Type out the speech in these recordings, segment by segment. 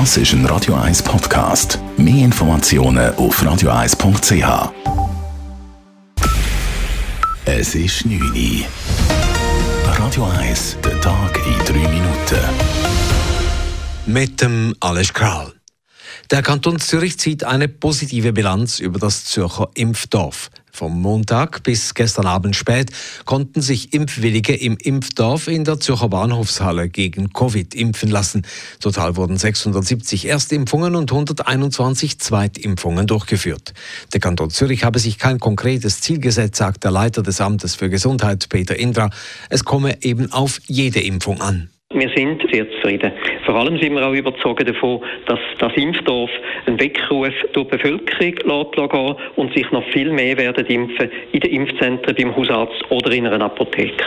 Das ist ein Radio 1 Podcast. Mehr Informationen auf radio1.ch. Es ist 9 Uhr. Radio 1, der Tag in 3 Minuten. Mit dem Alles Kral. Der Kanton Zürich zieht eine positive Bilanz über das Zürcher Impfdorf. Vom Montag bis gestern Abend spät konnten sich Impfwillige im Impfdorf in der Zürcher Bahnhofshalle gegen Covid impfen lassen. Total wurden 670 Erstimpfungen und 121 Zweitimpfungen durchgeführt. Der Kanton Zürich habe sich kein konkretes Ziel gesetzt, sagt der Leiter des Amtes für Gesundheit Peter Indra. Es komme eben auf jede Impfung an. Wir sind sehr zufrieden. Vor allem sind wir auch überzeugt davon, dass das Impfdorf einen Weckruf durch die Bevölkerung lässt und sich noch viel mehr werden impfen in den Impfzentren, beim Hausarzt oder in einer Apotheke.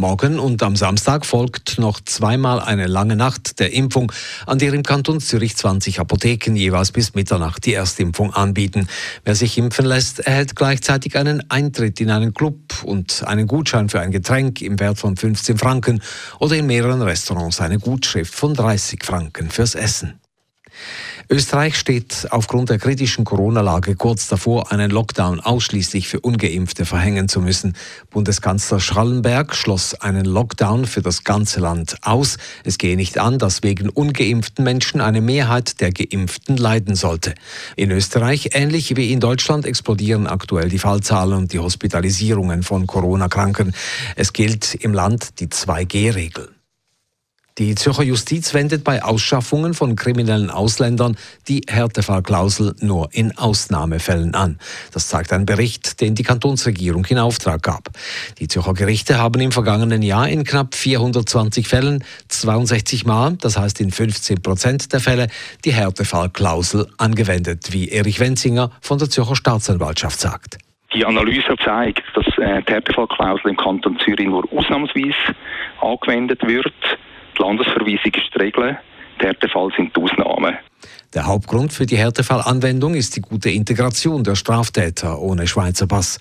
Morgen und am Samstag folgt noch zweimal eine lange Nacht der Impfung, an der im Kanton Zürich 20 Apotheken jeweils bis Mitternacht die Erstimpfung anbieten. Wer sich impfen lässt, erhält gleichzeitig einen Eintritt in einen Club und einen Gutschein für ein Getränk im Wert von 15 Franken oder in mehreren Restaurants eine Gutschrift von 30 Franken fürs Essen. Österreich steht aufgrund der kritischen Corona-Lage kurz davor, einen Lockdown ausschließlich für ungeimpfte verhängen zu müssen. Bundeskanzler Schallenberg schloss einen Lockdown für das ganze Land aus. Es gehe nicht an, dass wegen ungeimpften Menschen eine Mehrheit der Geimpften leiden sollte. In Österreich, ähnlich wie in Deutschland, explodieren aktuell die Fallzahlen und die Hospitalisierungen von Corona-Kranken. Es gilt im Land die 2G-Regel. Die Zürcher Justiz wendet bei Ausschaffungen von kriminellen Ausländern die Härtefallklausel nur in Ausnahmefällen an. Das zeigt ein Bericht, den die Kantonsregierung in Auftrag gab. Die Zürcher Gerichte haben im vergangenen Jahr in knapp 420 Fällen 62 Mal, das heißt in 15 Prozent der Fälle, die Härtefallklausel angewendet, wie Erich Wenzinger von der Zürcher Staatsanwaltschaft sagt. Die Analyse zeigt, dass äh, die Härtefallklausel im Kanton Zürich nur ausnahmsweise angewendet wird. Die Landesverweisung ist die Regel, die Härtefall sind die Ausnahmen. Der Hauptgrund für die Härtefallanwendung ist die gute Integration der Straftäter ohne Schweizer Pass.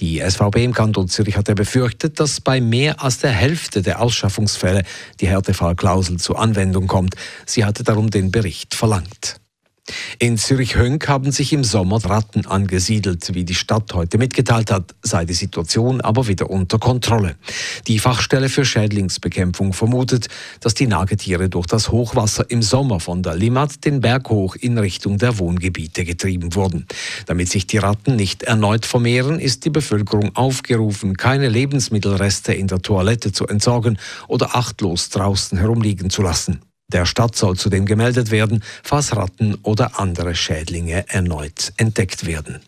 Die SVB im Kanton Zürich hatte befürchtet, dass bei mehr als der Hälfte der Ausschaffungsfälle die Härtefallklausel zur Anwendung kommt. Sie hatte darum den Bericht verlangt. In Zürich-Hönk haben sich im Sommer Ratten angesiedelt. Wie die Stadt heute mitgeteilt hat, sei die Situation aber wieder unter Kontrolle. Die Fachstelle für Schädlingsbekämpfung vermutet, dass die Nagetiere durch das Hochwasser im Sommer von der Limmat den Berg hoch in Richtung der Wohngebiete getrieben wurden. Damit sich die Ratten nicht erneut vermehren, ist die Bevölkerung aufgerufen, keine Lebensmittelreste in der Toilette zu entsorgen oder achtlos draußen herumliegen zu lassen. Der Stadt soll zudem gemeldet werden, falls Ratten oder andere Schädlinge erneut entdeckt werden.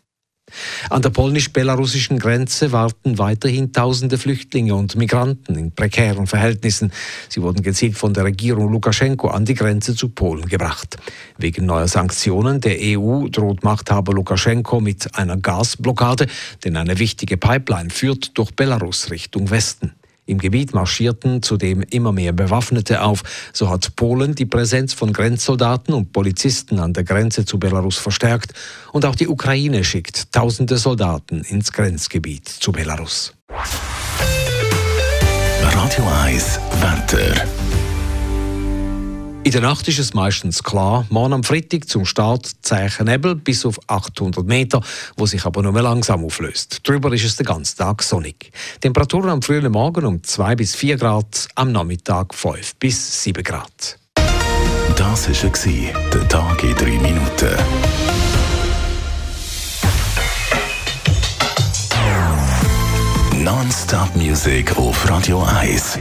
An der polnisch-belarussischen Grenze warten weiterhin tausende Flüchtlinge und Migranten in prekären Verhältnissen. Sie wurden gezielt von der Regierung Lukaschenko an die Grenze zu Polen gebracht. Wegen neuer Sanktionen der EU droht Machthaber Lukaschenko mit einer Gasblockade, denn eine wichtige Pipeline führt durch Belarus Richtung Westen. Im Gebiet marschierten zudem immer mehr Bewaffnete auf. So hat Polen die Präsenz von Grenzsoldaten und Polizisten an der Grenze zu Belarus verstärkt. Und auch die Ukraine schickt tausende Soldaten ins Grenzgebiet zu Belarus. Radio 1 Wetter. In der Nacht ist es meistens klar. Morgen am Freitag zum Start Zeichen Nebel bis auf 800 Meter, wo sich aber nur langsam auflöst. Drüber ist es den ganzen Tag sonnig. Temperaturen am frühen Morgen um 2 bis 4 Grad, am Nachmittag 5 bis 7 Grad. Das war der Tag in 3 Minuten. Non-Stop-Musik auf Radio 1.